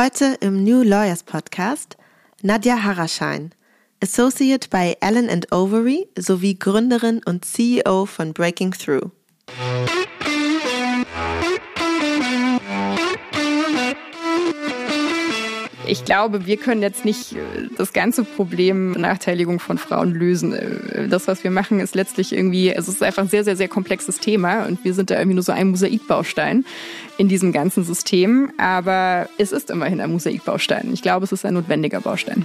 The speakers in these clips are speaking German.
Heute im New Lawyers Podcast Nadja Haraschein, Associate bei Allen Overy sowie Gründerin und CEO von Breaking Through. Ich glaube, wir können jetzt nicht äh, das ganze Problem Benachteiligung von Frauen lösen. Äh, das, was wir machen, ist letztlich irgendwie, es ist einfach ein sehr, sehr, sehr komplexes Thema und wir sind da irgendwie nur so ein Mosaikbaustein in diesem ganzen System. Aber es ist immerhin ein Mosaikbaustein. Ich glaube, es ist ein notwendiger Baustein.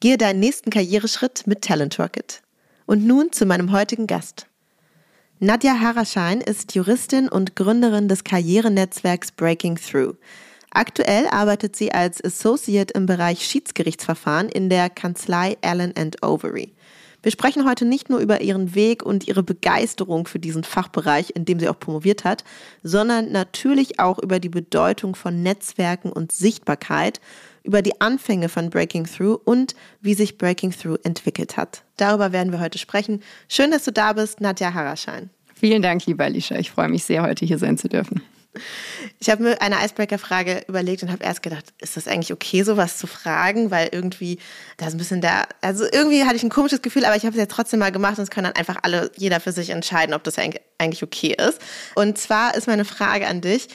Gehe deinen nächsten Karriereschritt mit Talent Rocket. Und nun zu meinem heutigen Gast. Nadja Haraschein ist Juristin und Gründerin des Karrierenetzwerks Breaking Through. Aktuell arbeitet sie als Associate im Bereich Schiedsgerichtsverfahren in der Kanzlei Allen Overy. Wir sprechen heute nicht nur über ihren Weg und ihre Begeisterung für diesen Fachbereich, in dem sie auch promoviert hat, sondern natürlich auch über die Bedeutung von Netzwerken und Sichtbarkeit über die Anfänge von Breaking Through und wie sich Breaking Through entwickelt hat. Darüber werden wir heute sprechen. Schön, dass du da bist, Nadja Haraschein. Vielen Dank, lieber Alicia. Ich freue mich sehr, heute hier sein zu dürfen. Ich habe mir eine Icebreaker-Frage überlegt und habe erst gedacht, ist das eigentlich okay, sowas zu fragen? Weil irgendwie, da ist ein bisschen der, also irgendwie hatte ich ein komisches Gefühl, aber ich habe es ja trotzdem mal gemacht und es können dann einfach alle, jeder für sich entscheiden, ob das eigentlich okay ist. Und zwar ist meine Frage an dich,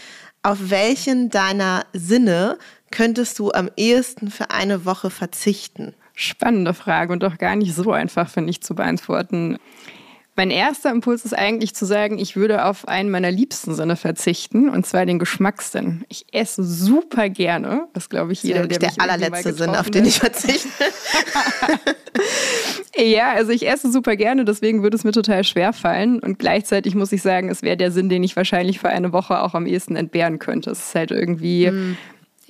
auf welchen deiner Sinne könntest du am ehesten für eine Woche verzichten? Spannende Frage und doch gar nicht so einfach, finde ich, zu beantworten. Mein erster Impuls ist eigentlich zu sagen, ich würde auf einen meiner liebsten Sinne verzichten, und zwar den Geschmackssinn. Ich esse super gerne, das glaube ich jeder, der mich der allerletzte Sinn, auf den ich verzichte. ja, also ich esse super gerne, deswegen würde es mir total schwer fallen. Und gleichzeitig muss ich sagen, es wäre der Sinn, den ich wahrscheinlich für eine Woche auch am ehesten entbehren könnte. Es ist halt irgendwie. Mm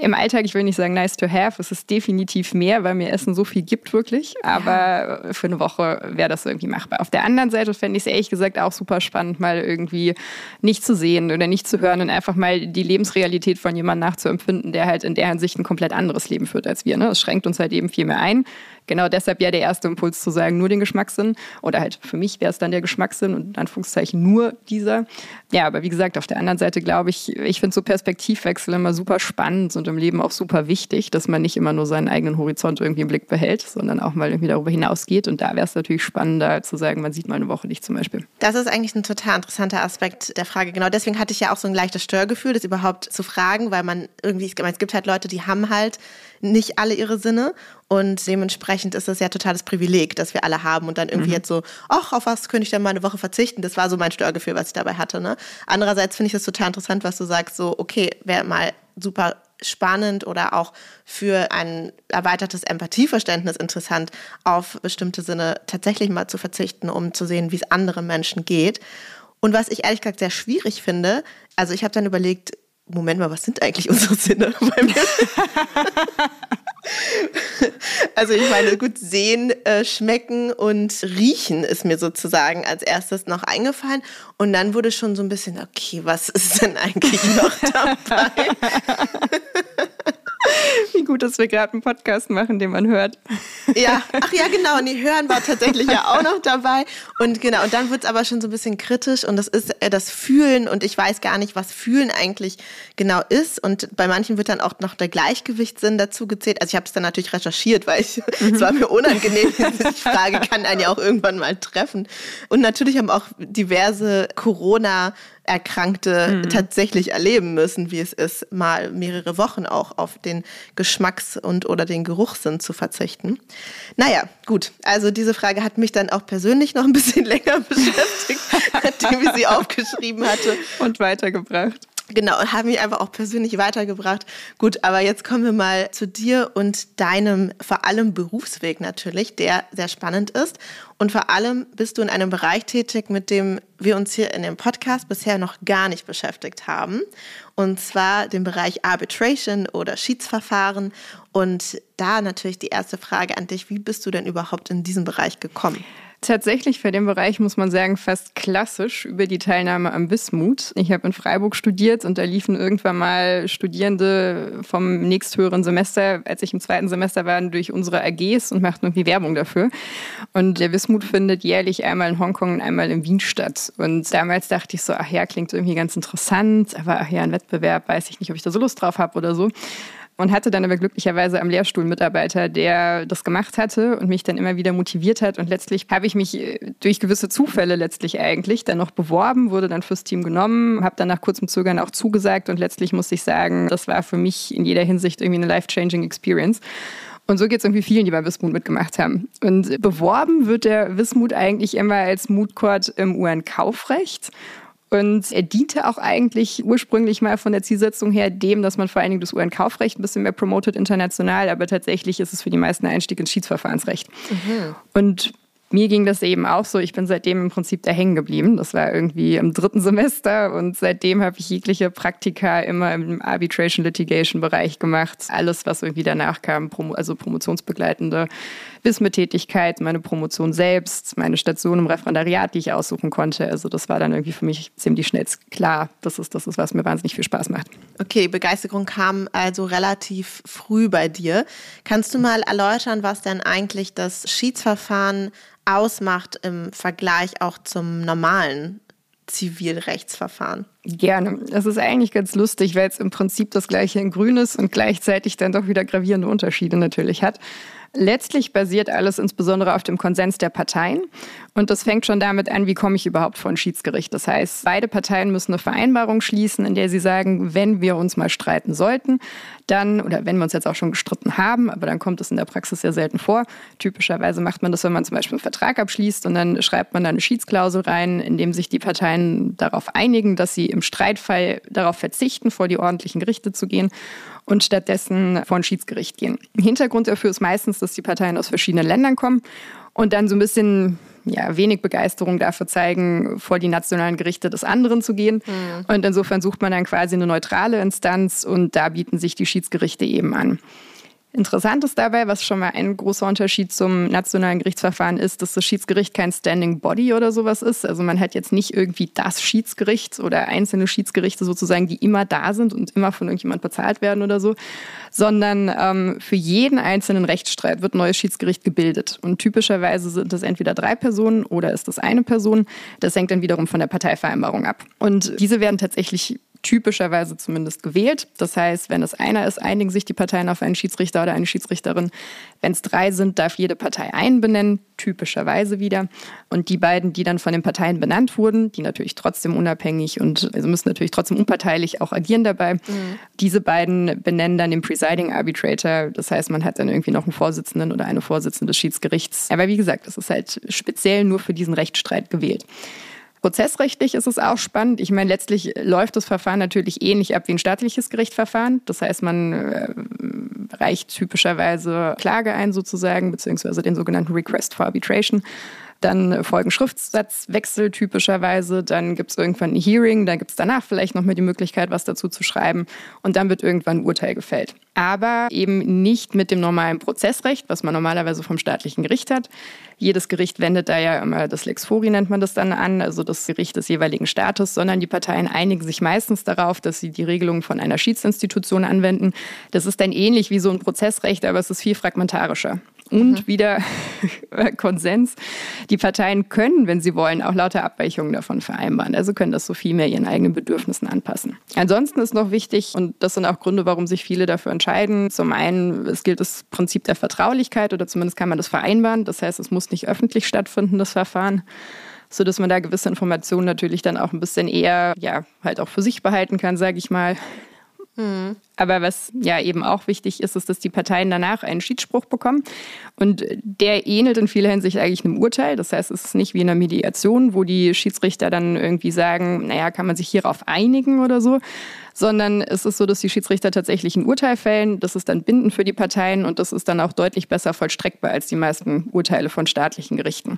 im Alltag, ich will nicht sagen nice to have, es ist definitiv mehr, weil mir Essen so viel gibt wirklich. Aber ja. für eine Woche wäre das irgendwie machbar. Auf der anderen Seite fände ich es ehrlich gesagt auch super spannend, mal irgendwie nicht zu sehen oder nicht zu hören und einfach mal die Lebensrealität von jemandem nachzuempfinden, der halt in der Hinsicht ein komplett anderes Leben führt als wir. Ne? Es schränkt uns halt eben viel mehr ein genau deshalb ja der erste Impuls zu sagen, nur den Geschmackssinn. Oder halt für mich wäre es dann der Geschmackssinn und in Anführungszeichen nur dieser. Ja, aber wie gesagt, auf der anderen Seite glaube ich, ich finde so Perspektivwechsel immer super spannend und im Leben auch super wichtig, dass man nicht immer nur seinen eigenen Horizont irgendwie im Blick behält, sondern auch mal irgendwie darüber hinausgeht. Und da wäre es natürlich spannender zu sagen, man sieht mal eine Woche nicht zum Beispiel. Das ist eigentlich ein total interessanter Aspekt der Frage. Genau deswegen hatte ich ja auch so ein leichtes Störgefühl, das überhaupt zu fragen, weil man irgendwie, es gibt halt Leute, die haben halt nicht alle ihre Sinne und dementsprechend ist es ja totales Privileg, das wir alle haben und dann irgendwie mhm. jetzt so, ach, auf was könnte ich denn mal eine Woche verzichten? Das war so mein Störgefühl, was ich dabei hatte. Ne? Andererseits finde ich es total interessant, was du sagst, so, okay, wäre mal super spannend oder auch für ein erweitertes Empathieverständnis interessant, auf bestimmte Sinne tatsächlich mal zu verzichten, um zu sehen, wie es anderen Menschen geht. Und was ich ehrlich gesagt sehr schwierig finde, also ich habe dann überlegt, Moment mal, was sind eigentlich unsere Sinne bei mir? also ich meine, gut, sehen, äh, schmecken und riechen ist mir sozusagen als erstes noch eingefallen. Und dann wurde schon so ein bisschen, okay, was ist denn eigentlich noch dabei? Wie gut, dass wir gerade einen Podcast machen, den man hört. Ja, ach ja, genau. Und die Hören war tatsächlich ja auch noch dabei. Und genau, und dann wird es aber schon so ein bisschen kritisch und das ist äh, das Fühlen und ich weiß gar nicht, was Fühlen eigentlich genau ist. Und bei manchen wird dann auch noch der Gleichgewichtssinn dazu gezählt. Also ich habe es dann natürlich recherchiert, weil ich, mhm. es war mir unangenehm, die Frage kann einen ja auch irgendwann mal treffen. Und natürlich haben auch diverse Corona- Erkrankte mhm. tatsächlich erleben müssen, wie es ist, mal mehrere Wochen auch auf den Geschmacks- und oder den Geruchssinn zu verzichten. Naja, gut. Also diese Frage hat mich dann auch persönlich noch ein bisschen länger beschäftigt, nachdem ich sie aufgeschrieben hatte. Und weitergebracht. Genau, und haben mich einfach auch persönlich weitergebracht. Gut, aber jetzt kommen wir mal zu dir und deinem vor allem Berufsweg natürlich, der sehr spannend ist. Und vor allem bist du in einem Bereich tätig, mit dem wir uns hier in dem Podcast bisher noch gar nicht beschäftigt haben. Und zwar den Bereich Arbitration oder Schiedsverfahren. Und da natürlich die erste Frage an dich, wie bist du denn überhaupt in diesen Bereich gekommen? Tatsächlich für den Bereich muss man sagen, fast klassisch über die Teilnahme am Wismut. Ich habe in Freiburg studiert und da liefen irgendwann mal Studierende vom nächsthöheren Semester, als ich im zweiten Semester war, durch unsere AGs und machten irgendwie Werbung dafür. Und der Wismut findet jährlich einmal in Hongkong und einmal in Wien statt. Und damals dachte ich so, ach ja, klingt irgendwie ganz interessant, aber ach ja, ein Wettbewerb, weiß ich nicht, ob ich da so Lust drauf habe oder so und hatte dann aber glücklicherweise am Lehrstuhl Mitarbeiter, der das gemacht hatte und mich dann immer wieder motiviert hat. Und letztlich habe ich mich äh, durch gewisse Zufälle letztlich eigentlich dann noch beworben, wurde dann fürs Team genommen, habe dann nach kurzem Zögern auch zugesagt und letztlich muss ich sagen, das war für mich in jeder Hinsicht irgendwie eine life-changing Experience. Und so geht es irgendwie vielen, die bei Wismut mitgemacht haben. Und beworben wird der Wismut eigentlich immer als Moodcourt im UN-Kaufrecht. Und er diente auch eigentlich ursprünglich mal von der Zielsetzung her dem, dass man vor allen Dingen das UN-Kaufrecht ein bisschen mehr promotet international, aber tatsächlich ist es für die meisten Einstieg ins Schiedsverfahrensrecht. Mhm. Und mir ging das eben auch so. Ich bin seitdem im Prinzip da hängen geblieben. Das war irgendwie im dritten Semester und seitdem habe ich jegliche Praktika immer im Arbitration Litigation Bereich gemacht. Alles, was irgendwie danach kam, also promotionsbegleitende WISME-Tätigkeit, meine Promotion selbst, meine Station im Referendariat, die ich aussuchen konnte. Also das war dann irgendwie für mich ziemlich schnell klar. Das ist das, ist, was mir wahnsinnig viel Spaß macht. Okay, Begeisterung kam also relativ früh bei dir. Kannst du mal erläutern, was denn eigentlich das Schiedsverfahren ausmacht im Vergleich auch zum normalen Zivilrechtsverfahren? Gerne. Das ist eigentlich ganz lustig, weil es im Prinzip das gleiche in Grün ist und gleichzeitig dann doch wieder gravierende Unterschiede natürlich hat. Letztlich basiert alles insbesondere auf dem Konsens der Parteien. Und das fängt schon damit an, wie komme ich überhaupt vor ein Schiedsgericht. Das heißt, beide Parteien müssen eine Vereinbarung schließen, in der sie sagen, wenn wir uns mal streiten sollten, dann, oder wenn wir uns jetzt auch schon gestritten haben, aber dann kommt es in der Praxis sehr selten vor. Typischerweise macht man das, wenn man zum Beispiel einen Vertrag abschließt und dann schreibt man da eine Schiedsklausel rein, in dem sich die Parteien darauf einigen, dass sie im Streitfall darauf verzichten, vor die ordentlichen Gerichte zu gehen und stattdessen vor ein Schiedsgericht gehen. Hintergrund dafür ist meistens, dass die Parteien aus verschiedenen Ländern kommen und dann so ein bisschen ja, wenig Begeisterung dafür zeigen, vor die nationalen Gerichte des anderen zu gehen. Mhm. Und insofern sucht man dann quasi eine neutrale Instanz und da bieten sich die Schiedsgerichte eben an. Interessant ist dabei, was schon mal ein großer Unterschied zum nationalen Gerichtsverfahren ist, dass das Schiedsgericht kein Standing Body oder sowas ist. Also man hat jetzt nicht irgendwie das Schiedsgericht oder einzelne Schiedsgerichte sozusagen, die immer da sind und immer von irgendjemand bezahlt werden oder so, sondern ähm, für jeden einzelnen Rechtsstreit wird ein neues Schiedsgericht gebildet. Und typischerweise sind das entweder drei Personen oder ist das eine Person. Das hängt dann wiederum von der Parteivereinbarung ab. Und diese werden tatsächlich typischerweise zumindest gewählt. Das heißt, wenn es einer ist, einigen sich die Parteien auf einen Schiedsrichter oder eine Schiedsrichterin. Wenn es drei sind, darf jede Partei einen benennen, typischerweise wieder. Und die beiden, die dann von den Parteien benannt wurden, die natürlich trotzdem unabhängig und also müssen natürlich trotzdem unparteilich auch agieren dabei, mhm. diese beiden benennen dann den Presiding Arbitrator. Das heißt, man hat dann irgendwie noch einen Vorsitzenden oder eine Vorsitzende des Schiedsgerichts. Aber wie gesagt, das ist halt speziell nur für diesen Rechtsstreit gewählt. Prozessrechtlich ist es auch spannend. Ich meine, letztlich läuft das Verfahren natürlich ähnlich ab wie ein staatliches Gerichtsverfahren. Das heißt, man äh, reicht typischerweise Klage ein sozusagen, beziehungsweise den sogenannten Request for Arbitration. Dann folgen Schriftsatzwechsel typischerweise. Dann gibt es irgendwann ein Hearing. Dann gibt es danach vielleicht noch mal die Möglichkeit, was dazu zu schreiben. Und dann wird irgendwann ein Urteil gefällt. Aber eben nicht mit dem normalen Prozessrecht, was man normalerweise vom staatlichen Gericht hat. Jedes Gericht wendet da ja immer das Lex Fori, nennt man das dann an, also das Gericht des jeweiligen Staates, sondern die Parteien einigen sich meistens darauf, dass sie die Regelungen von einer Schiedsinstitution anwenden. Das ist dann ähnlich wie so ein Prozessrecht, aber es ist viel fragmentarischer und mhm. wieder Konsens. Die Parteien können, wenn sie wollen, auch lauter Abweichungen davon vereinbaren. Also können das so viel mehr ihren eigenen Bedürfnissen anpassen. Ansonsten ist noch wichtig, und das sind auch Gründe, warum sich viele dafür entscheiden. Zum einen, es gilt das Prinzip der Vertraulichkeit oder zumindest kann man das vereinbaren. Das heißt, es muss nicht öffentlich stattfinden, das Verfahren. sodass man da gewisse Informationen natürlich dann auch ein bisschen eher, ja, halt auch für sich behalten kann, sage ich mal. Mhm. Aber was ja eben auch wichtig ist, ist, dass die Parteien danach einen Schiedsspruch bekommen. Und der ähnelt in vieler Hinsicht eigentlich einem Urteil. Das heißt, es ist nicht wie in einer Mediation, wo die Schiedsrichter dann irgendwie sagen, naja, kann man sich hierauf einigen oder so, sondern es ist so, dass die Schiedsrichter tatsächlich ein Urteil fällen. Das ist dann bindend für die Parteien und das ist dann auch deutlich besser vollstreckbar als die meisten Urteile von staatlichen Gerichten.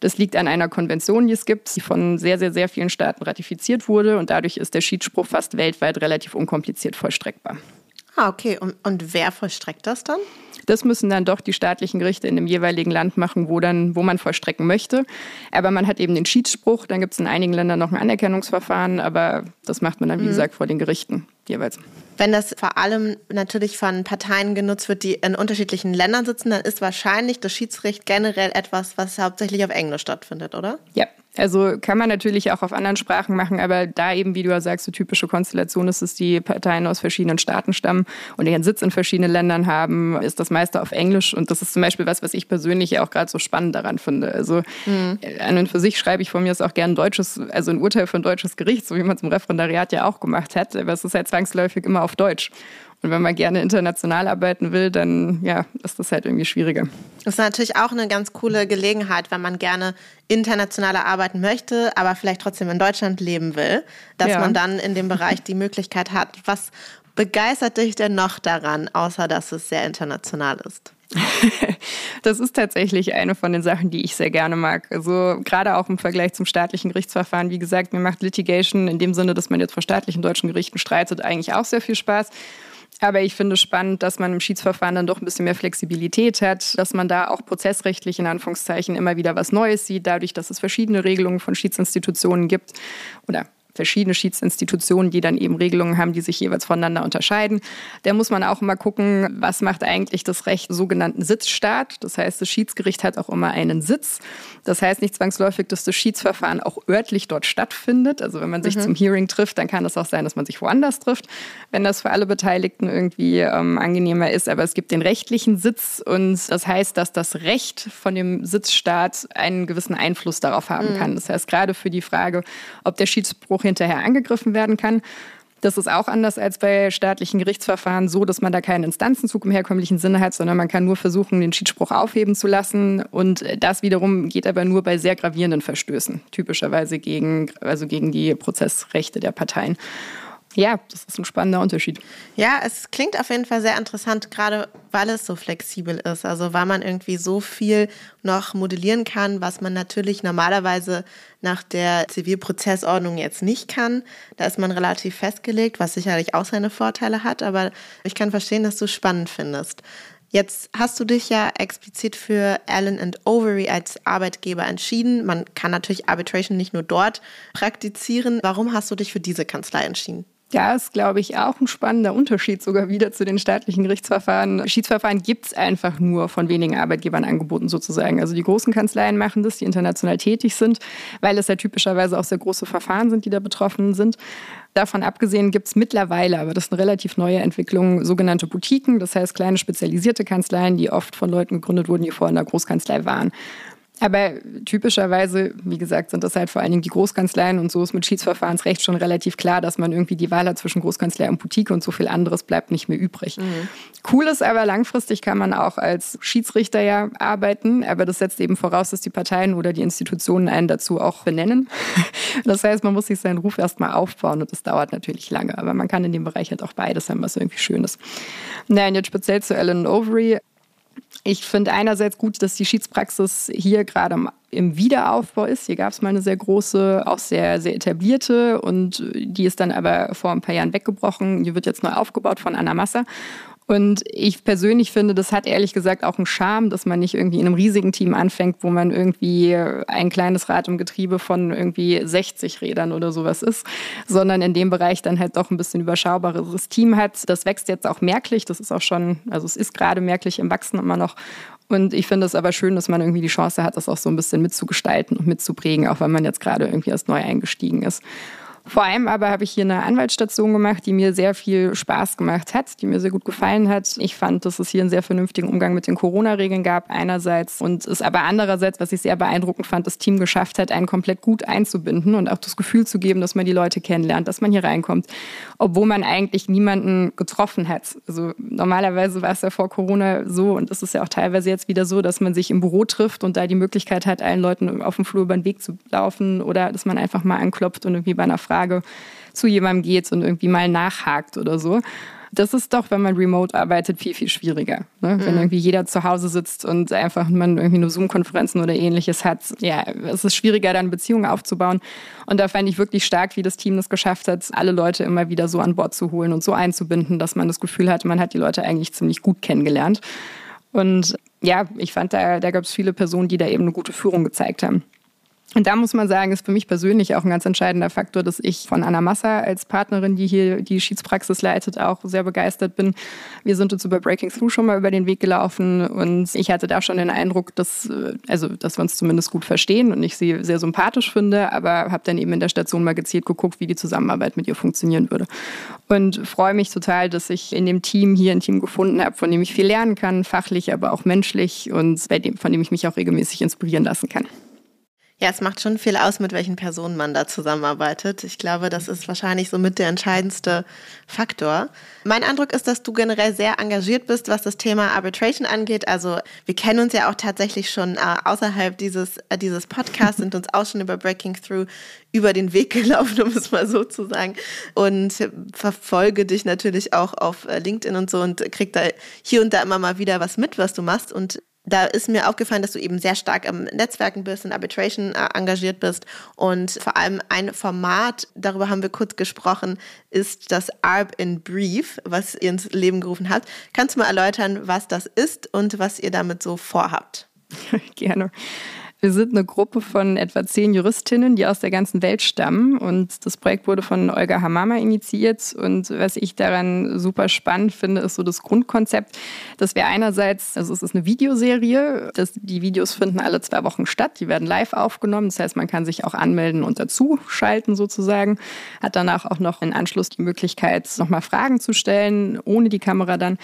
Das liegt an einer Konvention, die es gibt, die von sehr, sehr, sehr vielen Staaten ratifiziert wurde und dadurch ist der Schiedsspruch fast weltweit relativ unkompliziert vollstreckbar. Ah, okay. Und, und wer vollstreckt das dann? Das müssen dann doch die staatlichen Gerichte in dem jeweiligen Land machen, wo, dann, wo man vollstrecken möchte. Aber man hat eben den Schiedsspruch, dann gibt es in einigen Ländern noch ein Anerkennungsverfahren, aber das macht man dann, wie mhm. gesagt, vor den Gerichten jeweils. Wenn das vor allem natürlich von Parteien genutzt wird, die in unterschiedlichen Ländern sitzen, dann ist wahrscheinlich das Schiedsrecht generell etwas, was hauptsächlich auf Englisch stattfindet, oder? Ja, also kann man natürlich auch auf anderen Sprachen machen, aber da eben, wie du ja sagst, so typische Konstellation ist, dass die Parteien aus verschiedenen Staaten stammen und ihren Sitz in verschiedenen Ländern haben, ist das meiste auf Englisch. Und das ist zum Beispiel was, was ich persönlich ja auch gerade so spannend daran finde. Also mhm. an und für sich schreibe ich von mir aus auch gerne ein deutsches, also ein Urteil ein deutsches Gericht, so wie man es im Referendariat ja auch gemacht hat. Aber es ist halt zwangsläufig immer auf Deutsch. Und wenn man gerne international arbeiten will, dann ja, ist das halt irgendwie schwieriger. Das ist natürlich auch eine ganz coole Gelegenheit, wenn man gerne internationaler arbeiten möchte, aber vielleicht trotzdem in Deutschland leben will, dass ja. man dann in dem Bereich die Möglichkeit hat. Was begeistert dich denn noch daran, außer dass es sehr international ist? das ist tatsächlich eine von den Sachen, die ich sehr gerne mag. Also gerade auch im Vergleich zum staatlichen Gerichtsverfahren. Wie gesagt, mir macht Litigation in dem Sinne, dass man jetzt vor staatlichen deutschen Gerichten streitet, eigentlich auch sehr viel Spaß. Aber ich finde spannend, dass man im Schiedsverfahren dann doch ein bisschen mehr Flexibilität hat, dass man da auch prozessrechtlich in Anführungszeichen immer wieder was Neues sieht, dadurch, dass es verschiedene Regelungen von Schiedsinstitutionen gibt oder verschiedene Schiedsinstitutionen, die dann eben Regelungen haben, die sich jeweils voneinander unterscheiden. Da muss man auch immer gucken, was macht eigentlich das Recht sogenannten Sitzstaat. Das heißt, das Schiedsgericht hat auch immer einen Sitz. Das heißt nicht zwangsläufig, dass das Schiedsverfahren auch örtlich dort stattfindet. Also wenn man sich mhm. zum Hearing trifft, dann kann es auch sein, dass man sich woanders trifft, wenn das für alle Beteiligten irgendwie ähm, angenehmer ist. Aber es gibt den rechtlichen Sitz und das heißt, dass das Recht von dem Sitzstaat einen gewissen Einfluss darauf haben mhm. kann. Das heißt, gerade für die Frage, ob der Schiedsspruch hinterher angegriffen werden kann. Das ist auch anders als bei staatlichen Gerichtsverfahren so, dass man da keinen Instanzenzug im herkömmlichen Sinne hat, sondern man kann nur versuchen, den Schiedsspruch aufheben zu lassen. Und das wiederum geht aber nur bei sehr gravierenden Verstößen, typischerweise gegen, also gegen die Prozessrechte der Parteien. Ja, das ist ein spannender Unterschied. Ja, es klingt auf jeden Fall sehr interessant, gerade weil es so flexibel ist. Also weil man irgendwie so viel noch modellieren kann, was man natürlich normalerweise nach der Zivilprozessordnung jetzt nicht kann. Da ist man relativ festgelegt, was sicherlich auch seine Vorteile hat. Aber ich kann verstehen, dass du es spannend findest. Jetzt hast du dich ja explizit für Allen and Overy als Arbeitgeber entschieden. Man kann natürlich Arbitration nicht nur dort praktizieren. Warum hast du dich für diese Kanzlei entschieden? Ja, ist, glaube ich, auch ein spannender Unterschied sogar wieder zu den staatlichen Gerichtsverfahren. Schiedsverfahren gibt es einfach nur von wenigen Arbeitgebern angeboten sozusagen. Also die großen Kanzleien machen das, die international tätig sind, weil es ja typischerweise auch sehr große Verfahren sind, die da betroffen sind. Davon abgesehen gibt es mittlerweile, aber das ist eine relativ neue Entwicklung, sogenannte Boutiquen, das heißt kleine spezialisierte Kanzleien, die oft von Leuten gegründet wurden, die vorher in der Großkanzlei waren. Aber typischerweise, wie gesagt, sind das halt vor allen Dingen die Großkanzleien und so ist mit Schiedsverfahrensrecht schon relativ klar, dass man irgendwie die Wahl hat zwischen Großkanzlei und Boutique und so viel anderes bleibt nicht mehr übrig. Mhm. Cool ist aber, langfristig kann man auch als Schiedsrichter ja arbeiten, aber das setzt eben voraus, dass die Parteien oder die Institutionen einen dazu auch benennen. Das heißt, man muss sich seinen Ruf erstmal aufbauen und das dauert natürlich lange, aber man kann in dem Bereich halt auch beides haben, was irgendwie schön ist. Nein, jetzt speziell zu Ellen Overy ich finde einerseits gut, dass die Schiedspraxis hier gerade im Wiederaufbau ist. Hier gab es mal eine sehr große, auch sehr, sehr etablierte und die ist dann aber vor ein paar Jahren weggebrochen. Die wird jetzt neu aufgebaut von Anna Massa. Und ich persönlich finde, das hat ehrlich gesagt auch einen Charme, dass man nicht irgendwie in einem riesigen Team anfängt, wo man irgendwie ein kleines Rad im Getriebe von irgendwie 60 Rädern oder sowas ist, sondern in dem Bereich dann halt doch ein bisschen überschaubareres Team hat. Das wächst jetzt auch merklich. Das ist auch schon, also es ist gerade merklich im Wachsen immer noch. Und ich finde es aber schön, dass man irgendwie die Chance hat, das auch so ein bisschen mitzugestalten und mitzuprägen, auch wenn man jetzt gerade irgendwie erst neu eingestiegen ist. Vor allem aber habe ich hier eine Anwaltsstation gemacht, die mir sehr viel Spaß gemacht hat, die mir sehr gut gefallen hat. Ich fand, dass es hier einen sehr vernünftigen Umgang mit den Corona-Regeln gab einerseits und es aber andererseits, was ich sehr beeindruckend fand, das Team geschafft hat, einen komplett gut einzubinden und auch das Gefühl zu geben, dass man die Leute kennenlernt, dass man hier reinkommt, obwohl man eigentlich niemanden getroffen hat. Also normalerweise war es ja vor Corona so und es ist ja auch teilweise jetzt wieder so, dass man sich im Büro trifft und da die Möglichkeit hat, allen Leuten auf dem Flur über den Weg zu laufen oder dass man einfach mal anklopft und irgendwie bei einer Frage Frage zu jemandem geht und irgendwie mal nachhakt oder so. Das ist doch, wenn man remote arbeitet, viel, viel schwieriger. Ne? Mhm. Wenn irgendwie jeder zu Hause sitzt und einfach man irgendwie nur Zoom-Konferenzen oder ähnliches hat. Ja, es ist schwieriger, dann Beziehungen aufzubauen. Und da fand ich wirklich stark, wie das Team das geschafft hat, alle Leute immer wieder so an Bord zu holen und so einzubinden, dass man das Gefühl hat, man hat die Leute eigentlich ziemlich gut kennengelernt. Und ja, ich fand, da, da gab es viele Personen, die da eben eine gute Führung gezeigt haben. Und da muss man sagen, ist für mich persönlich auch ein ganz entscheidender Faktor, dass ich von Anna Massa als Partnerin, die hier die Schiedspraxis leitet, auch sehr begeistert bin. Wir sind uns über Breaking Through schon mal über den Weg gelaufen und ich hatte da schon den Eindruck, dass, äh, also, dass wir uns zumindest gut verstehen und ich sie sehr sympathisch finde, aber habe dann eben in der Station mal gezielt geguckt, wie die Zusammenarbeit mit ihr funktionieren würde. Und freue mich total, dass ich in dem Team hier ein Team gefunden habe, von dem ich viel lernen kann, fachlich, aber auch menschlich und bei dem, von dem ich mich auch regelmäßig inspirieren lassen kann. Ja, es macht schon viel aus, mit welchen Personen man da zusammenarbeitet. Ich glaube, das ist wahrscheinlich so mit der entscheidendste Faktor. Mein Eindruck ist, dass du generell sehr engagiert bist, was das Thema Arbitration angeht. Also wir kennen uns ja auch tatsächlich schon äh, außerhalb dieses, äh, dieses Podcasts, sind uns auch schon über Breaking Through über den Weg gelaufen, um es mal so zu sagen. Und verfolge dich natürlich auch auf äh, LinkedIn und so und krieg da hier und da immer mal wieder was mit, was du machst. Und da ist mir aufgefallen, dass du eben sehr stark im Netzwerken bist, in Arbitration äh, engagiert bist und vor allem ein Format, darüber haben wir kurz gesprochen, ist das ARB in Brief, was ihr ins Leben gerufen habt. Kannst du mal erläutern, was das ist und was ihr damit so vorhabt? Gerne. Wir sind eine Gruppe von etwa zehn Juristinnen, die aus der ganzen Welt stammen. Und das Projekt wurde von Olga Hamama initiiert. Und was ich daran super spannend finde, ist so das Grundkonzept, dass wir einerseits, also es ist eine Videoserie, dass die Videos finden alle zwei Wochen statt. Die werden live aufgenommen. Das heißt, man kann sich auch anmelden und dazuschalten sozusagen. Hat danach auch noch im Anschluss die Möglichkeit, nochmal Fragen zu stellen, ohne die Kamera dann.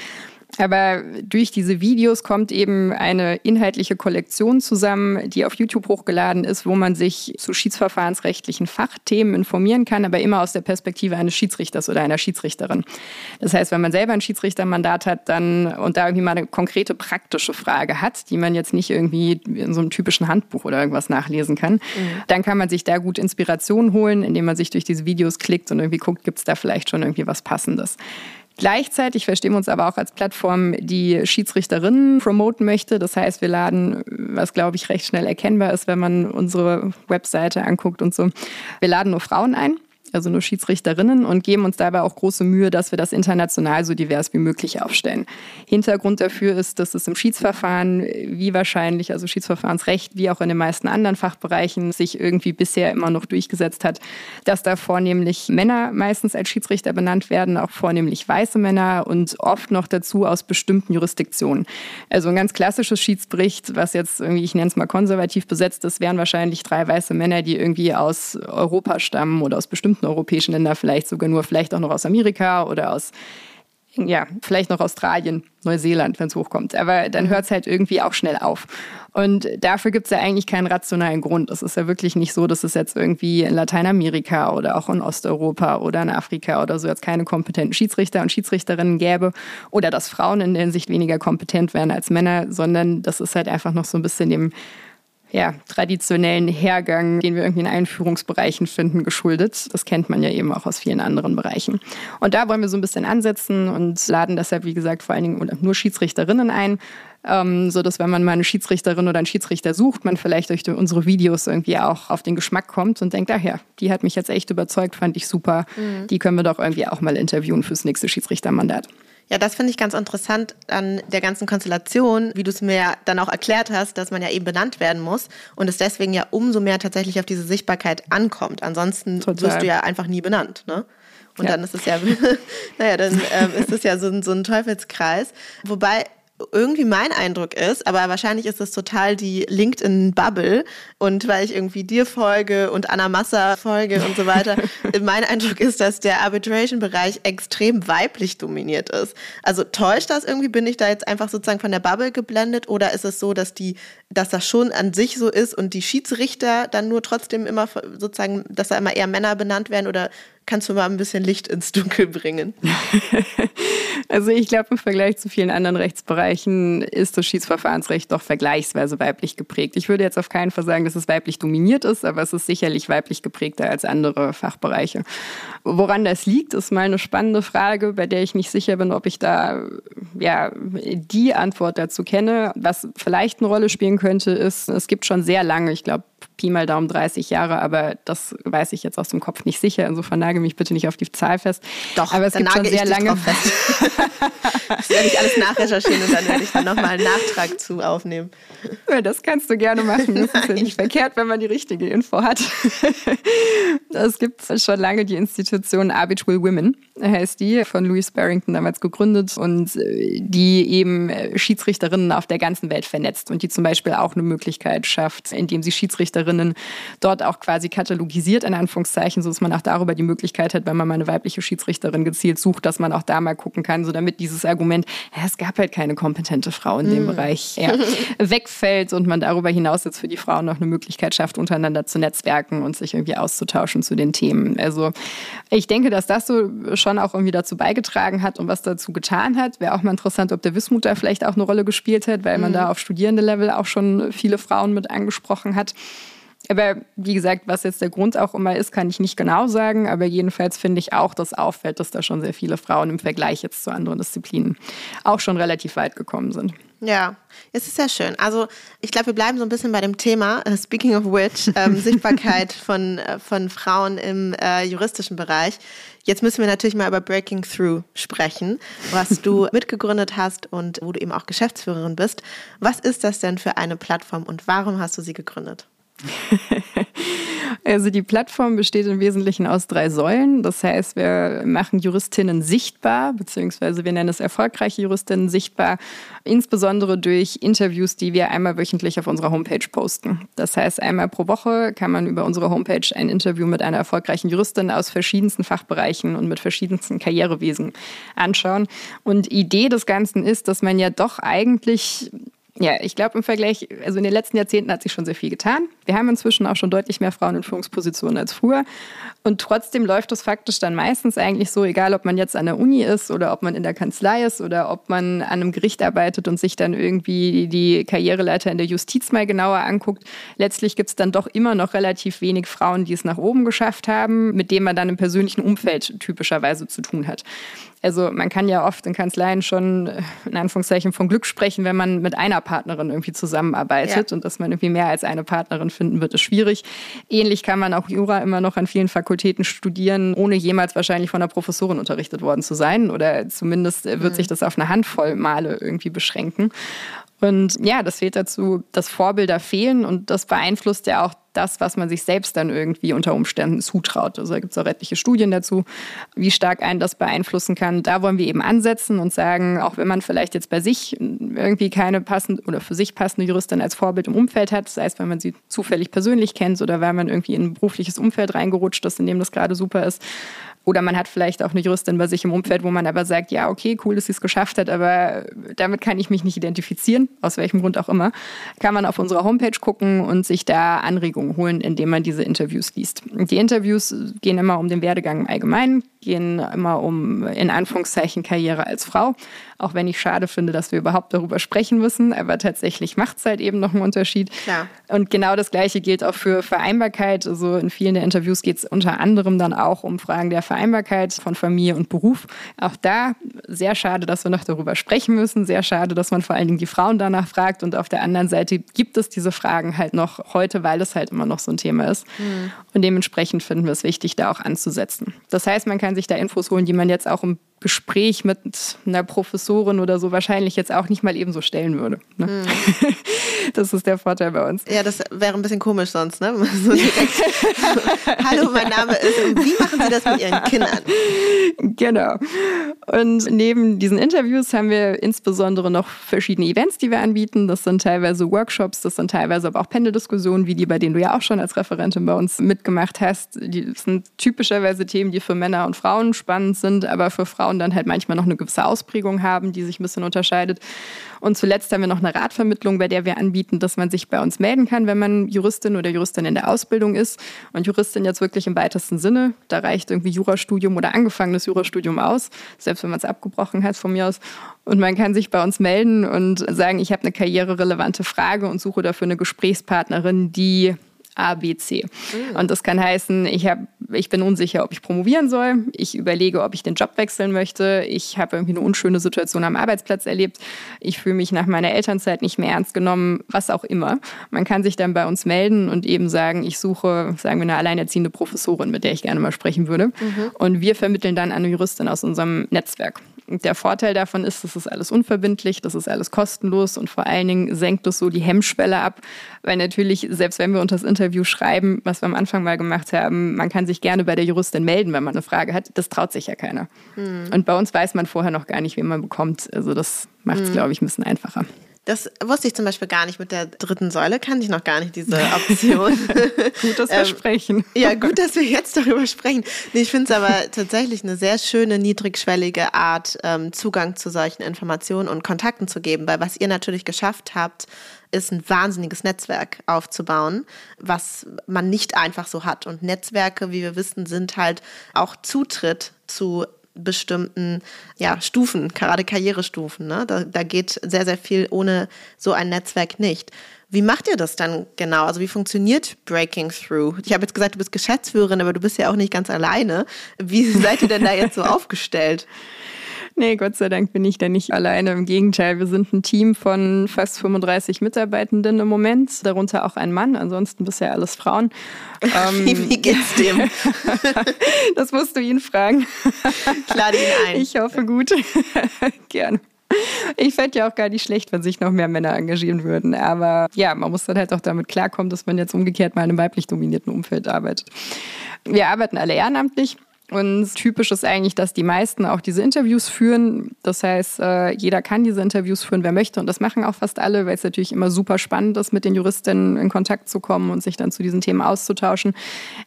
Aber durch diese Videos kommt eben eine inhaltliche Kollektion zusammen, die auf YouTube hochgeladen ist, wo man sich zu schiedsverfahrensrechtlichen Fachthemen informieren kann, aber immer aus der Perspektive eines Schiedsrichters oder einer Schiedsrichterin. Das heißt, wenn man selber ein Schiedsrichtermandat hat dann und da irgendwie mal eine konkrete praktische Frage hat, die man jetzt nicht irgendwie in so einem typischen Handbuch oder irgendwas nachlesen kann, mhm. dann kann man sich da gut Inspiration holen, indem man sich durch diese Videos klickt und irgendwie guckt, gibt es da vielleicht schon irgendwie was Passendes. Gleichzeitig verstehen wir uns aber auch als Plattform, die Schiedsrichterinnen promoten möchte. Das heißt, wir laden, was glaube ich recht schnell erkennbar ist, wenn man unsere Webseite anguckt und so, wir laden nur Frauen ein also nur Schiedsrichterinnen, und geben uns dabei auch große Mühe, dass wir das international so divers wie möglich aufstellen. Hintergrund dafür ist, dass es im Schiedsverfahren, wie wahrscheinlich, also Schiedsverfahrensrecht, wie auch in den meisten anderen Fachbereichen, sich irgendwie bisher immer noch durchgesetzt hat, dass da vornehmlich Männer meistens als Schiedsrichter benannt werden, auch vornehmlich weiße Männer und oft noch dazu aus bestimmten Jurisdiktionen. Also ein ganz klassisches Schiedsbericht, was jetzt irgendwie, ich nenne es mal konservativ besetzt ist, wären wahrscheinlich drei weiße Männer, die irgendwie aus Europa stammen oder aus bestimmten bestimmten europäischen Länder, vielleicht sogar nur, vielleicht auch noch aus Amerika oder aus, ja, vielleicht noch Australien, Neuseeland, wenn es hochkommt. Aber dann hört es halt irgendwie auch schnell auf. Und dafür gibt es ja eigentlich keinen rationalen Grund. Es ist ja wirklich nicht so, dass es jetzt irgendwie in Lateinamerika oder auch in Osteuropa oder in Afrika oder so jetzt keine kompetenten Schiedsrichter und Schiedsrichterinnen gäbe oder dass Frauen in der Hinsicht weniger kompetent wären als Männer, sondern das ist halt einfach noch so ein bisschen dem ja, traditionellen Hergang, den wir irgendwie in Einführungsbereichen finden, geschuldet. Das kennt man ja eben auch aus vielen anderen Bereichen. Und da wollen wir so ein bisschen ansetzen und laden deshalb, wie gesagt, vor allen Dingen nur Schiedsrichterinnen ein, ähm, so dass wenn man mal eine Schiedsrichterin oder einen Schiedsrichter sucht, man vielleicht durch unsere Videos irgendwie auch auf den Geschmack kommt und denkt, ach ja, die hat mich jetzt echt überzeugt, fand ich super. Mhm. Die können wir doch irgendwie auch mal interviewen fürs nächste Schiedsrichtermandat. Ja, das finde ich ganz interessant an der ganzen Konstellation, wie du es mir dann auch erklärt hast, dass man ja eben benannt werden muss und es deswegen ja umso mehr tatsächlich auf diese Sichtbarkeit ankommt. Ansonsten Total. wirst du ja einfach nie benannt. Ne? Und ja. dann ist es ja, naja, dann ähm, ist es ja so ein, so ein Teufelskreis. Wobei irgendwie mein Eindruck ist, aber wahrscheinlich ist es total die LinkedIn-Bubble und weil ich irgendwie dir folge und Anna Massa folge und so weiter, mein Eindruck ist, dass der Arbitration-Bereich extrem weiblich dominiert ist. Also täuscht das irgendwie? Bin ich da jetzt einfach sozusagen von der Bubble geblendet oder ist es so, dass die, dass das schon an sich so ist und die Schiedsrichter dann nur trotzdem immer sozusagen, dass da immer eher Männer benannt werden oder Kannst du mal ein bisschen Licht ins Dunkel bringen? also ich glaube, im Vergleich zu vielen anderen Rechtsbereichen ist das Schiedsverfahrensrecht doch vergleichsweise weiblich geprägt. Ich würde jetzt auf keinen Fall sagen, dass es weiblich dominiert ist, aber es ist sicherlich weiblich geprägter als andere Fachbereiche. Woran das liegt, ist mal eine spannende Frage, bei der ich nicht sicher bin, ob ich da ja, die Antwort dazu kenne. Was vielleicht eine Rolle spielen könnte, ist, es gibt schon sehr lange, ich glaube Pi mal Daumen 30 Jahre, aber das weiß ich jetzt aus dem Kopf nicht sicher. Insofern nagel mich bitte nicht auf die Zahl fest. Doch, aber es gibt schon sehr lange. fest. das werde ich alles nachrecherchieren und dann werde ich dann nochmal einen Nachtrag zu aufnehmen. Ja, das kannst du gerne machen. Das ist ja nicht verkehrt, wenn man die richtige Info hat. es gibt schon lange die Institution Arbitral Women, heißt die, von Louis Barrington damals gegründet und äh, die eben äh, Schiedsrichterinnen auf der ganzen Welt vernetzt und die zum Beispiel auch eine Möglichkeit schafft, indem sie Schiedsrichterinnen Schiedsrichterinnen dort auch quasi katalogisiert, in Anführungszeichen, so dass man auch darüber die Möglichkeit hat, wenn man mal eine weibliche Schiedsrichterin gezielt sucht, dass man auch da mal gucken kann, so damit dieses Argument, ja, es gab halt keine kompetente Frau in dem mm. Bereich, ja, wegfällt und man darüber hinaus jetzt für die Frauen noch eine Möglichkeit schafft, untereinander zu netzwerken und sich irgendwie auszutauschen zu den Themen. Also ich denke, dass das so schon auch irgendwie dazu beigetragen hat und was dazu getan hat. Wäre auch mal interessant, ob der Wismut da vielleicht auch eine Rolle gespielt hat, weil man mm. da auf Studierende-Level auch schon viele Frauen mit angesprochen hat. Aber wie gesagt, was jetzt der Grund auch immer ist, kann ich nicht genau sagen. Aber jedenfalls finde ich auch, dass auffällt, dass da schon sehr viele Frauen im Vergleich jetzt zu anderen Disziplinen auch schon relativ weit gekommen sind. Ja, es ist sehr schön. Also ich glaube, wir bleiben so ein bisschen bei dem Thema, uh, speaking of which, ähm, Sichtbarkeit von, äh, von Frauen im äh, juristischen Bereich. Jetzt müssen wir natürlich mal über Breaking Through sprechen, was du mitgegründet hast und wo du eben auch Geschäftsführerin bist. Was ist das denn für eine Plattform und warum hast du sie gegründet? Also die Plattform besteht im Wesentlichen aus drei Säulen. Das heißt, wir machen Juristinnen sichtbar, beziehungsweise wir nennen es erfolgreiche Juristinnen sichtbar, insbesondere durch Interviews, die wir einmal wöchentlich auf unserer Homepage posten. Das heißt, einmal pro Woche kann man über unsere Homepage ein Interview mit einer erfolgreichen Juristin aus verschiedensten Fachbereichen und mit verschiedensten Karrierewesen anschauen. Und Idee des Ganzen ist, dass man ja doch eigentlich ja, ich glaube im Vergleich, also in den letzten Jahrzehnten hat sich schon sehr viel getan. Wir haben inzwischen auch schon deutlich mehr Frauen in Führungspositionen als früher. Und trotzdem läuft es faktisch dann meistens eigentlich so, egal ob man jetzt an der Uni ist oder ob man in der Kanzlei ist oder ob man an einem Gericht arbeitet und sich dann irgendwie die Karriereleiter in der Justiz mal genauer anguckt. Letztlich gibt es dann doch immer noch relativ wenig Frauen, die es nach oben geschafft haben, mit denen man dann im persönlichen Umfeld typischerweise zu tun hat. Also man kann ja oft in Kanzleien schon äh, in Anführungszeichen von Glück sprechen, wenn man mit einer Partnerin irgendwie zusammenarbeitet ja. und dass man irgendwie mehr als eine Partnerin finden wird, ist schwierig. Ähnlich kann man auch Jura immer noch an vielen Fakultäten studieren, ohne jemals wahrscheinlich von einer Professorin unterrichtet worden zu sein oder zumindest wird mhm. sich das auf eine Handvoll Male irgendwie beschränken. Und ja, das fehlt dazu, dass Vorbilder fehlen und das beeinflusst ja auch das, was man sich selbst dann irgendwie unter Umständen zutraut. Also da gibt es auch etliche Studien dazu, wie stark einen das beeinflussen kann. Da wollen wir eben ansetzen und sagen, auch wenn man vielleicht jetzt bei sich irgendwie keine passende oder für sich passende Juristin als Vorbild im Umfeld hat, sei es, weil man sie zufällig persönlich kennt oder weil man irgendwie in ein berufliches Umfeld reingerutscht ist, in dem das gerade super ist, oder man hat vielleicht auch eine Juristin bei sich im Umfeld, wo man aber sagt, ja, okay, cool, dass sie es geschafft hat, aber damit kann ich mich nicht identifizieren, aus welchem Grund auch immer. Kann man auf unserer Homepage gucken und sich da Anregungen holen, indem man diese Interviews liest. Die Interviews gehen immer um den Werdegang im Allgemeinen, gehen immer um, in Anführungszeichen, Karriere als Frau. Auch wenn ich schade finde, dass wir überhaupt darüber sprechen müssen, aber tatsächlich macht es halt eben noch einen Unterschied. Klar. Und genau das Gleiche gilt auch für Vereinbarkeit. Also in vielen der Interviews geht es unter anderem dann auch um Fragen der Vereinbarkeit von Familie und Beruf. Auch da sehr schade, dass wir noch darüber sprechen müssen. Sehr schade, dass man vor allen Dingen die Frauen danach fragt. Und auf der anderen Seite gibt es diese Fragen halt noch heute, weil es halt immer noch so ein Thema ist. Mhm. Und dementsprechend finden wir es wichtig, da auch anzusetzen. Das heißt, man kann sich da Infos holen, die man jetzt auch im Gespräch mit einer Professorin oder so wahrscheinlich jetzt auch nicht mal eben so stellen würde. Ne? Mhm. Das ist der Vorteil bei uns. Ja, das wäre ein bisschen komisch sonst, ne? So Hallo, mein Name ist. Und wie machen Sie das mit Ihren Kindern? Genau. Und neben diesen Interviews haben wir insbesondere noch verschiedene Events, die wir anbieten. Das sind teilweise Workshops, das sind teilweise aber auch Pendeldiskussionen, wie die, bei denen du ja auch schon als Referentin bei uns mitgemacht hast. Die sind typischerweise Themen, die für Männer und Frauen spannend sind, aber für Frauen dann halt manchmal noch eine gewisse Ausprägung haben, die sich ein bisschen unterscheidet. Und zuletzt haben wir noch eine Ratvermittlung, bei der wir anbieten, dass man sich bei uns melden kann, wenn man Juristin oder Juristin in der Ausbildung ist. Und Juristin jetzt wirklich im weitesten Sinne. Da reicht irgendwie Jurastudium oder angefangenes Jurastudium aus, selbst wenn man es abgebrochen hat von mir aus. Und man kann sich bei uns melden und sagen, ich habe eine karriererelevante Frage und suche dafür eine Gesprächspartnerin, die A, B, C. Mhm. Und das kann heißen, ich, hab, ich bin unsicher, ob ich promovieren soll. Ich überlege, ob ich den Job wechseln möchte. Ich habe irgendwie eine unschöne Situation am Arbeitsplatz erlebt. Ich fühle mich nach meiner Elternzeit nicht mehr ernst genommen, was auch immer. Man kann sich dann bei uns melden und eben sagen, ich suche, sagen wir, eine alleinerziehende Professorin, mit der ich gerne mal sprechen würde. Mhm. Und wir vermitteln dann eine Juristin aus unserem Netzwerk. Der Vorteil davon ist, das ist alles unverbindlich, das ist alles kostenlos und vor allen Dingen senkt es so die Hemmschwelle ab, weil natürlich, selbst wenn wir uns das Interview schreiben, was wir am Anfang mal gemacht haben, man kann sich gerne bei der Juristin melden, wenn man eine Frage hat, das traut sich ja keiner. Mhm. Und bei uns weiß man vorher noch gar nicht, wen man bekommt. Also das macht es, mhm. glaube ich, ein bisschen einfacher. Das wusste ich zum Beispiel gar nicht mit der dritten Säule, kannte ich noch gar nicht, diese Option. gut, dass wir ähm, sprechen. Ja, gut, dass wir jetzt darüber sprechen. Nee, ich finde es aber tatsächlich eine sehr schöne, niedrigschwellige Art, ähm, Zugang zu solchen Informationen und Kontakten zu geben, weil was ihr natürlich geschafft habt, ist ein wahnsinniges Netzwerk aufzubauen, was man nicht einfach so hat. Und Netzwerke, wie wir wissen, sind halt auch Zutritt zu bestimmten ja, Stufen, gerade Karrierestufen. Ne? Da, da geht sehr, sehr viel ohne so ein Netzwerk nicht. Wie macht ihr das dann genau? Also wie funktioniert Breaking Through? Ich habe jetzt gesagt, du bist Geschäftsführerin, aber du bist ja auch nicht ganz alleine. Wie seid ihr denn da jetzt so aufgestellt? Nee, Gott sei Dank bin ich da nicht alleine. Im Gegenteil, wir sind ein Team von fast 35 Mitarbeitenden im Moment, darunter auch ein Mann, ansonsten bisher alles Frauen. Ähm, wie, wie geht's dem? das musst du ihn fragen. Ich lade ihn ein. Ich hoffe gut. Gerne. Ich fände ja auch gar nicht schlecht, wenn sich noch mehr Männer engagieren würden. Aber ja, man muss dann halt auch damit klarkommen, dass man jetzt umgekehrt mal in einem weiblich dominierten Umfeld arbeitet. Wir arbeiten alle ehrenamtlich. Und typisch ist eigentlich, dass die meisten auch diese Interviews führen. Das heißt, äh, jeder kann diese Interviews führen, wer möchte. Und das machen auch fast alle, weil es natürlich immer super spannend ist, mit den Juristinnen in Kontakt zu kommen und sich dann zu diesen Themen auszutauschen.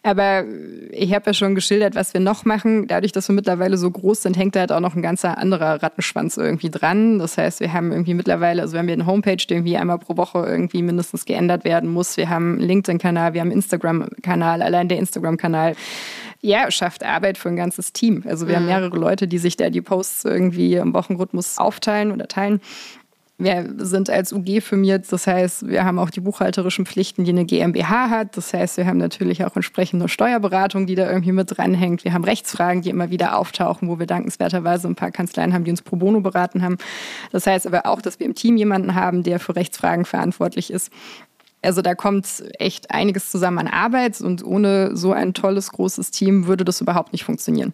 Aber ich habe ja schon geschildert, was wir noch machen. Dadurch, dass wir mittlerweile so groß sind, hängt da halt auch noch ein ganzer anderer Rattenschwanz irgendwie dran. Das heißt, wir haben irgendwie mittlerweile, also wir haben eine Homepage, die irgendwie einmal pro Woche irgendwie mindestens geändert werden muss. Wir haben einen LinkedIn-Kanal, wir haben einen Instagram-Kanal. Allein der Instagram-Kanal ja, schafft Arbeit für ein ganzes Team. Also wir mhm. haben mehrere Leute, die sich da die Posts irgendwie im Wochenrhythmus aufteilen oder teilen. Wir sind als UG firmiert, das heißt, wir haben auch die buchhalterischen Pflichten, die eine GmbH hat. Das heißt, wir haben natürlich auch entsprechende Steuerberatung, die da irgendwie mit dranhängt. Wir haben Rechtsfragen, die immer wieder auftauchen, wo wir dankenswerterweise ein paar Kanzleien haben, die uns pro bono beraten haben. Das heißt aber auch, dass wir im Team jemanden haben, der für Rechtsfragen verantwortlich ist. Also da kommt echt einiges zusammen an Arbeit und ohne so ein tolles, großes Team würde das überhaupt nicht funktionieren.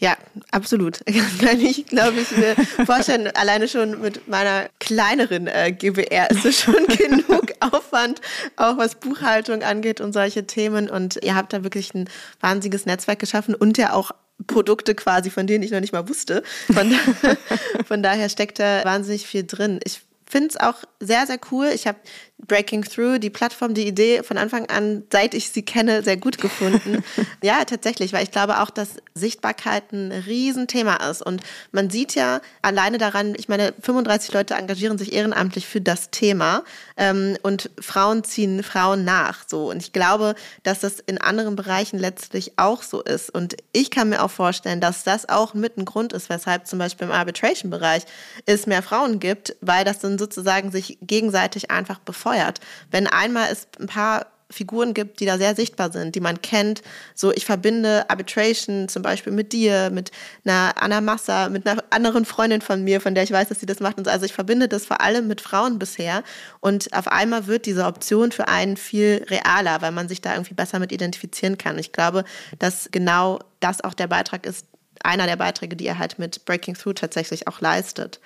Ja, absolut. Kann ich, glaube ich, mir vorstellen, alleine schon mit meiner kleineren äh, GBR ist es schon genug Aufwand, auch was Buchhaltung angeht und solche Themen. Und ihr habt da wirklich ein wahnsinniges Netzwerk geschaffen und ja auch Produkte quasi, von denen ich noch nicht mal wusste. Von, von daher steckt da wahnsinnig viel drin. Ich finde es auch sehr, sehr cool. Ich habe Breaking Through, die Plattform, die Idee von Anfang an, seit ich sie kenne, sehr gut gefunden. ja, tatsächlich, weil ich glaube auch, dass Sichtbarkeit ein Riesenthema ist. Und man sieht ja alleine daran, ich meine, 35 Leute engagieren sich ehrenamtlich für das Thema ähm, und Frauen ziehen Frauen nach. So. Und ich glaube, dass das in anderen Bereichen letztlich auch so ist. Und ich kann mir auch vorstellen, dass das auch mit ein Grund ist, weshalb zum Beispiel im Arbitration-Bereich es mehr Frauen gibt, weil das dann sozusagen sich gegenseitig einfach befeuert befeuert. Wenn einmal es ein paar Figuren gibt, die da sehr sichtbar sind, die man kennt. So, ich verbinde Arbitration zum Beispiel mit dir, mit einer Anna Massa, mit einer anderen Freundin von mir, von der ich weiß, dass sie das macht. Und so. Also ich verbinde das vor allem mit Frauen bisher. Und auf einmal wird diese Option für einen viel realer, weil man sich da irgendwie besser mit identifizieren kann. Ich glaube, dass genau das auch der Beitrag ist, einer der Beiträge, die er halt mit Breaking Through tatsächlich auch leistet.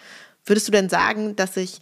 Würdest du denn sagen, dass sich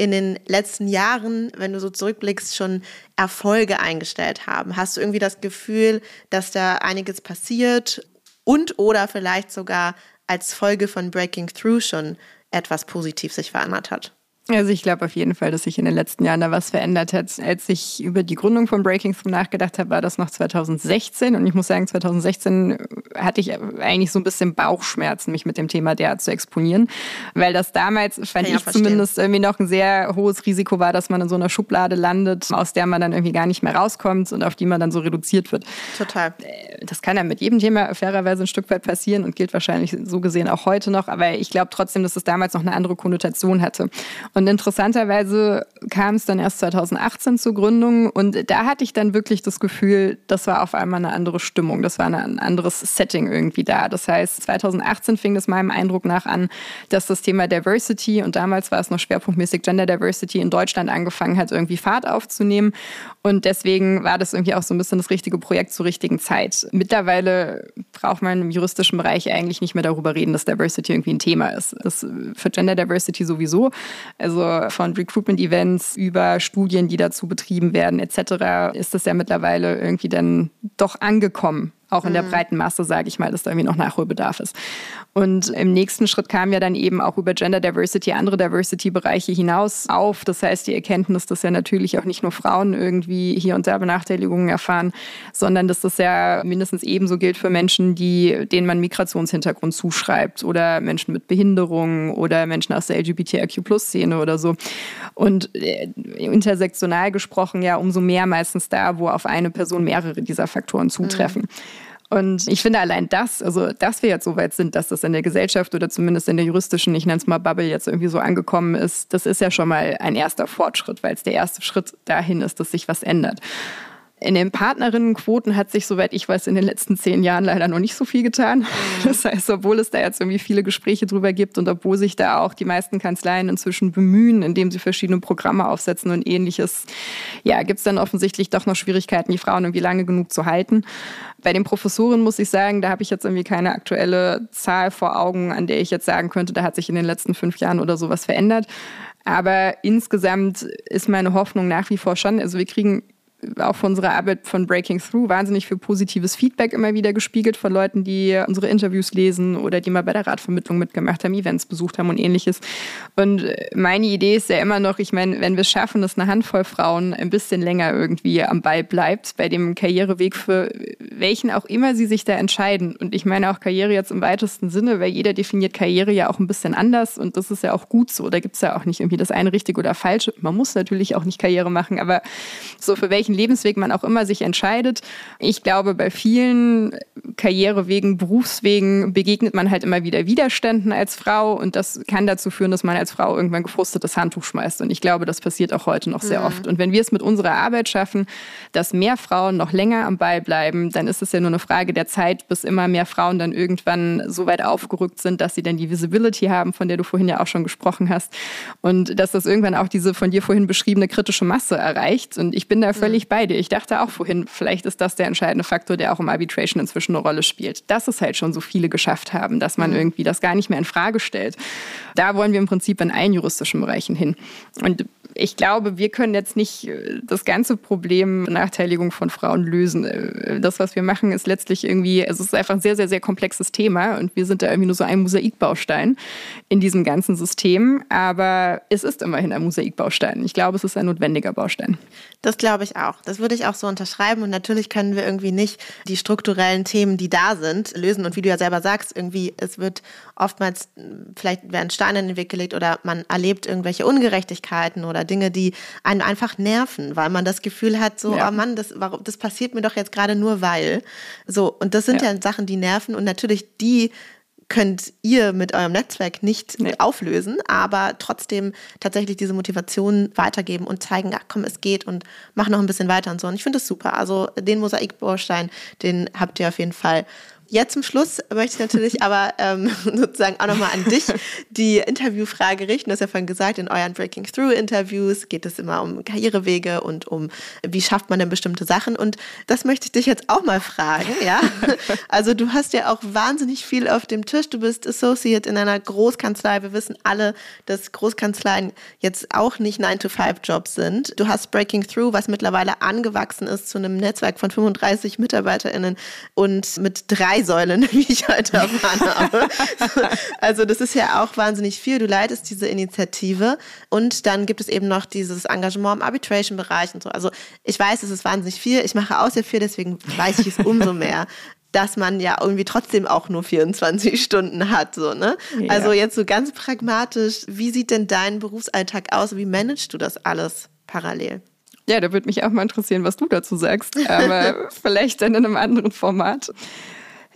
in den letzten Jahren, wenn du so zurückblickst, schon Erfolge eingestellt haben? Hast du irgendwie das Gefühl, dass da einiges passiert und oder vielleicht sogar als Folge von Breaking Through schon etwas positiv sich verändert hat? Also ich glaube auf jeden Fall, dass sich in den letzten Jahren da was verändert hat. Als ich über die Gründung von Breaking Through nachgedacht habe, war das noch 2016. Und ich muss sagen, 2016 hatte ich eigentlich so ein bisschen Bauchschmerzen, mich mit dem Thema derart zu exponieren. Weil das damals, fand ja, ich verstehen. zumindest, irgendwie noch ein sehr hohes Risiko war, dass man in so einer Schublade landet, aus der man dann irgendwie gar nicht mehr rauskommt und auf die man dann so reduziert wird. Total. Äh, das kann ja mit jedem Thema fairerweise ein Stück weit passieren und gilt wahrscheinlich so gesehen auch heute noch. Aber ich glaube trotzdem, dass es damals noch eine andere Konnotation hatte. Und und interessanterweise kam es dann erst 2018 zur Gründung und da hatte ich dann wirklich das Gefühl, das war auf einmal eine andere Stimmung, das war ein anderes Setting irgendwie da. Das heißt, 2018 fing es meinem Eindruck nach an, dass das Thema Diversity und damals war es noch schwerpunktmäßig Gender Diversity in Deutschland angefangen hat, irgendwie Fahrt aufzunehmen. Und deswegen war das irgendwie auch so ein bisschen das richtige Projekt zur richtigen Zeit. Mittlerweile braucht man im juristischen Bereich eigentlich nicht mehr darüber reden, dass Diversity irgendwie ein Thema ist. Das für Gender Diversity sowieso. Also also von Recruitment-Events über Studien, die dazu betrieben werden, etc., ist das ja mittlerweile irgendwie dann doch angekommen auch in der mhm. breiten Masse, sage ich mal, dass da irgendwie noch Nachholbedarf ist. Und im nächsten Schritt kam ja dann eben auch über Gender Diversity andere Diversity-Bereiche hinaus auf. Das heißt, die Erkenntnis, dass ja natürlich auch nicht nur Frauen irgendwie hier und da Benachteiligungen erfahren, sondern dass das ja mindestens ebenso gilt für Menschen, die, denen man Migrationshintergrund zuschreibt oder Menschen mit Behinderungen oder Menschen aus der LGBTIQ-Plus-Szene oder so. Und äh, intersektional gesprochen ja umso mehr meistens da, wo auf eine Person mehrere dieser Faktoren zutreffen. Mhm. Und ich finde allein das, also dass wir jetzt so weit sind, dass das in der Gesellschaft oder zumindest in der juristischen, ich nenne es mal Bubble, jetzt irgendwie so angekommen ist, das ist ja schon mal ein erster Fortschritt, weil es der erste Schritt dahin ist, dass sich was ändert. In den Partnerinnenquoten hat sich, soweit ich weiß, in den letzten zehn Jahren leider noch nicht so viel getan. Mhm. Das heißt, obwohl es da jetzt irgendwie viele Gespräche drüber gibt und obwohl sich da auch die meisten Kanzleien inzwischen bemühen, indem sie verschiedene Programme aufsetzen und ähnliches, ja, gibt es dann offensichtlich doch noch Schwierigkeiten, die Frauen irgendwie lange genug zu halten. Bei den Professoren muss ich sagen, da habe ich jetzt irgendwie keine aktuelle Zahl vor Augen, an der ich jetzt sagen könnte, da hat sich in den letzten fünf Jahren oder sowas verändert. Aber insgesamt ist meine Hoffnung nach wie vor schon, also wir kriegen auch von unserer Arbeit von Breaking Through wahnsinnig viel positives Feedback immer wieder gespiegelt von Leuten, die unsere Interviews lesen oder die mal bei der Radvermittlung mitgemacht haben, Events besucht haben und ähnliches. Und meine Idee ist ja immer noch, ich meine, wenn wir es schaffen, dass eine Handvoll Frauen ein bisschen länger irgendwie am Ball bleibt bei dem Karriereweg, für welchen auch immer sie sich da entscheiden. Und ich meine auch Karriere jetzt im weitesten Sinne, weil jeder definiert Karriere ja auch ein bisschen anders und das ist ja auch gut so. Da gibt es ja auch nicht irgendwie das eine richtig oder falsche. Man muss natürlich auch nicht Karriere machen, aber so für welchen welchen Lebensweg man auch immer sich entscheidet. Ich glaube, bei vielen Karrierewegen, Berufswegen begegnet man halt immer wieder Widerständen als Frau und das kann dazu führen, dass man als Frau irgendwann gefrustetes Handtuch schmeißt. Und ich glaube, das passiert auch heute noch sehr mhm. oft. Und wenn wir es mit unserer Arbeit schaffen, dass mehr Frauen noch länger am Ball bleiben, dann ist es ja nur eine Frage der Zeit, bis immer mehr Frauen dann irgendwann so weit aufgerückt sind, dass sie dann die Visibility haben, von der du vorhin ja auch schon gesprochen hast. Und dass das irgendwann auch diese von dir vorhin beschriebene kritische Masse erreicht. Und ich bin da völlig völlig bei dir. Ich dachte auch vorhin, vielleicht ist das der entscheidende Faktor, der auch im Arbitration inzwischen eine Rolle spielt. Dass es halt schon so viele geschafft haben, dass man mhm. irgendwie das gar nicht mehr in Frage stellt. Da wollen wir im Prinzip in allen juristischen Bereichen hin. Und ich glaube, wir können jetzt nicht äh, das ganze Problem Benachteiligung von Frauen lösen. Äh, das, was wir machen, ist letztlich irgendwie, es ist einfach ein sehr, sehr, sehr komplexes Thema und wir sind da irgendwie nur so ein Mosaikbaustein in diesem ganzen System. Aber es ist immerhin ein Mosaikbaustein. Ich glaube, es ist ein notwendiger Baustein. Das glaube ich auch. Das würde ich auch so unterschreiben. Und natürlich können wir irgendwie nicht die strukturellen Themen, die da sind, lösen. Und wie du ja selber sagst, irgendwie, es wird oftmals, vielleicht werden Steine in den Weg gelegt oder man erlebt irgendwelche Ungerechtigkeiten oder Dinge, die einen einfach nerven, weil man das Gefühl hat, so, ja. oh Mann, das, warum, das passiert mir doch jetzt gerade nur weil. So, und das sind ja. ja Sachen, die nerven und natürlich die könnt ihr mit eurem Netzwerk nicht nee. auflösen, aber trotzdem tatsächlich diese Motivation weitergeben und zeigen, ach komm, es geht und mach noch ein bisschen weiter und so. Und ich finde das super. Also den Mosaikbaustein, den habt ihr auf jeden Fall Jetzt zum Schluss möchte ich natürlich aber ähm, sozusagen auch nochmal an dich die Interviewfrage richten. Du hast ja vorhin gesagt, in euren Breaking Through Interviews geht es immer um Karrierewege und um, wie schafft man denn bestimmte Sachen. Und das möchte ich dich jetzt auch mal fragen, ja. Also du hast ja auch wahnsinnig viel auf dem Tisch. Du bist Associate in einer Großkanzlei. Wir wissen alle, dass Großkanzleien jetzt auch nicht 9-to-5-Jobs sind. Du hast Breaking Through, was mittlerweile angewachsen ist zu einem Netzwerk von 35 MitarbeiterInnen und mit drei Säulen, wie ich heute erfahren habe. Also das ist ja auch wahnsinnig viel. Du leitest diese Initiative und dann gibt es eben noch dieses Engagement im Arbitration-Bereich und so. Also ich weiß, es ist wahnsinnig viel. Ich mache auch sehr viel, deswegen weiß ich es umso mehr dass man ja irgendwie trotzdem auch nur 24 Stunden hat, so, ne? Ja. Also jetzt so ganz pragmatisch, wie sieht denn dein Berufsalltag aus? Wie managst du das alles parallel? Ja, da würde mich auch mal interessieren, was du dazu sagst, aber vielleicht dann in einem anderen Format.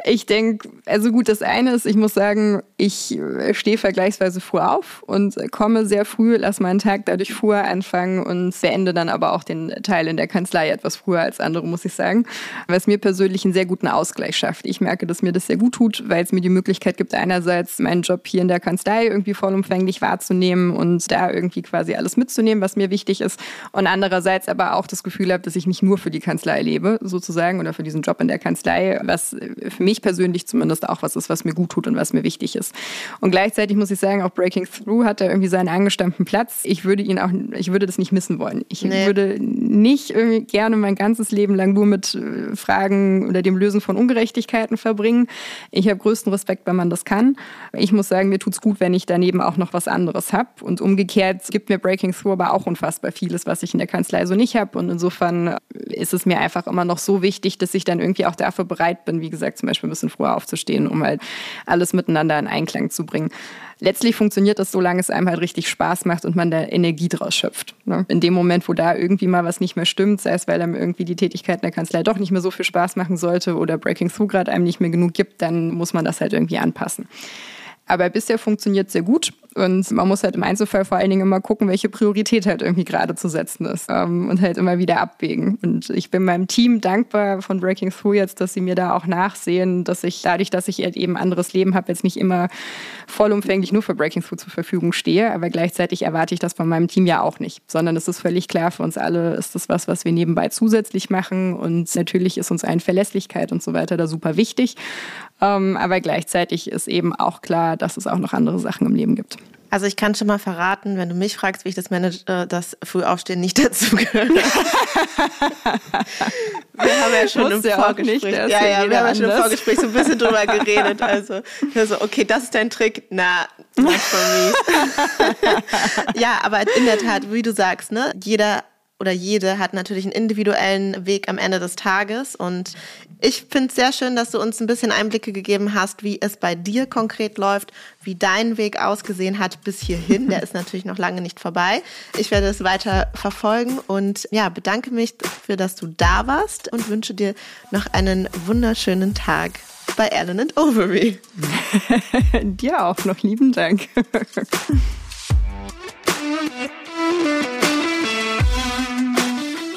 Ich denke, also gut, das eine ist, ich muss sagen, ich äh, stehe vergleichsweise früh auf und komme sehr früh, lasse meinen Tag dadurch früher anfangen und beende dann aber auch den Teil in der Kanzlei etwas früher als andere, muss ich sagen. Was mir persönlich einen sehr guten Ausgleich schafft. Ich merke, dass mir das sehr gut tut, weil es mir die Möglichkeit gibt, einerseits meinen Job hier in der Kanzlei irgendwie vollumfänglich wahrzunehmen und da irgendwie quasi alles mitzunehmen, was mir wichtig ist. Und andererseits aber auch das Gefühl habe, dass ich nicht nur für die Kanzlei lebe, sozusagen, oder für diesen Job in der Kanzlei, was für mich persönlich zumindest auch was ist, was mir gut tut und was mir wichtig ist. Und gleichzeitig muss ich sagen, auch Breaking Through hat da irgendwie seinen angestammten Platz. Ich würde ihn auch, ich würde das nicht missen wollen. Ich nee. würde nicht irgendwie gerne mein ganzes Leben lang nur mit äh, Fragen oder dem Lösen von Ungerechtigkeiten verbringen. Ich habe größten Respekt, wenn man das kann. Ich muss sagen, mir tut es gut, wenn ich daneben auch noch was anderes habe. Und umgekehrt gibt mir Breaking Through aber auch unfassbar vieles, was ich in der Kanzlei so nicht habe. Und insofern ist es mir einfach immer noch so wichtig, dass ich dann irgendwie auch dafür bereit bin, wie gesagt, zum Beispiel ein bisschen früher aufzustehen, um halt alles miteinander in Einklang zu bringen. Letztlich funktioniert das, solange es einem halt richtig Spaß macht und man da Energie draus schöpft. Ne? In dem Moment, wo da irgendwie mal was nicht mehr stimmt, sei es, weil einem irgendwie die Tätigkeit in der Kanzlei doch nicht mehr so viel Spaß machen sollte oder Breaking Through gerade einem nicht mehr genug gibt, dann muss man das halt irgendwie anpassen. Aber bisher funktioniert sehr gut. Und man muss halt im Einzelfall vor allen Dingen immer gucken, welche Priorität halt irgendwie gerade zu setzen ist ähm, und halt immer wieder abwägen. Und ich bin meinem Team dankbar von Breaking Through jetzt, dass sie mir da auch nachsehen, dass ich dadurch, dass ich halt eben anderes Leben habe, jetzt nicht immer vollumfänglich nur für Breaking Through zur Verfügung stehe. Aber gleichzeitig erwarte ich das von meinem Team ja auch nicht, sondern es ist völlig klar für uns alle, ist das was, was wir nebenbei zusätzlich machen. Und natürlich ist uns ein Verlässlichkeit und so weiter da super wichtig. Ähm, aber gleichzeitig ist eben auch klar, dass es auch noch andere Sachen im Leben gibt. Also ich kann schon mal verraten, wenn du mich fragst, wie ich das manage, äh, dass Frühaufstehen nicht dazu gehört. wir haben ja schon im Vorgespräch, nicht, ja, ja, wir haben ja schon im Vorgespräch so ein bisschen drüber geredet. Also, also okay, das ist dein Trick. Na, not for me. ja, aber in der Tat, wie du sagst, ne, jeder oder jede hat natürlich einen individuellen Weg am Ende des Tages. Und ich finde es sehr schön, dass du uns ein bisschen Einblicke gegeben hast, wie es bei dir konkret läuft, wie dein Weg ausgesehen hat bis hierhin. Der ist natürlich noch lange nicht vorbei. Ich werde es weiter verfolgen und ja, bedanke mich dafür, dass du da warst und wünsche dir noch einen wunderschönen Tag bei Ellen and Overy. dir auch noch lieben Dank.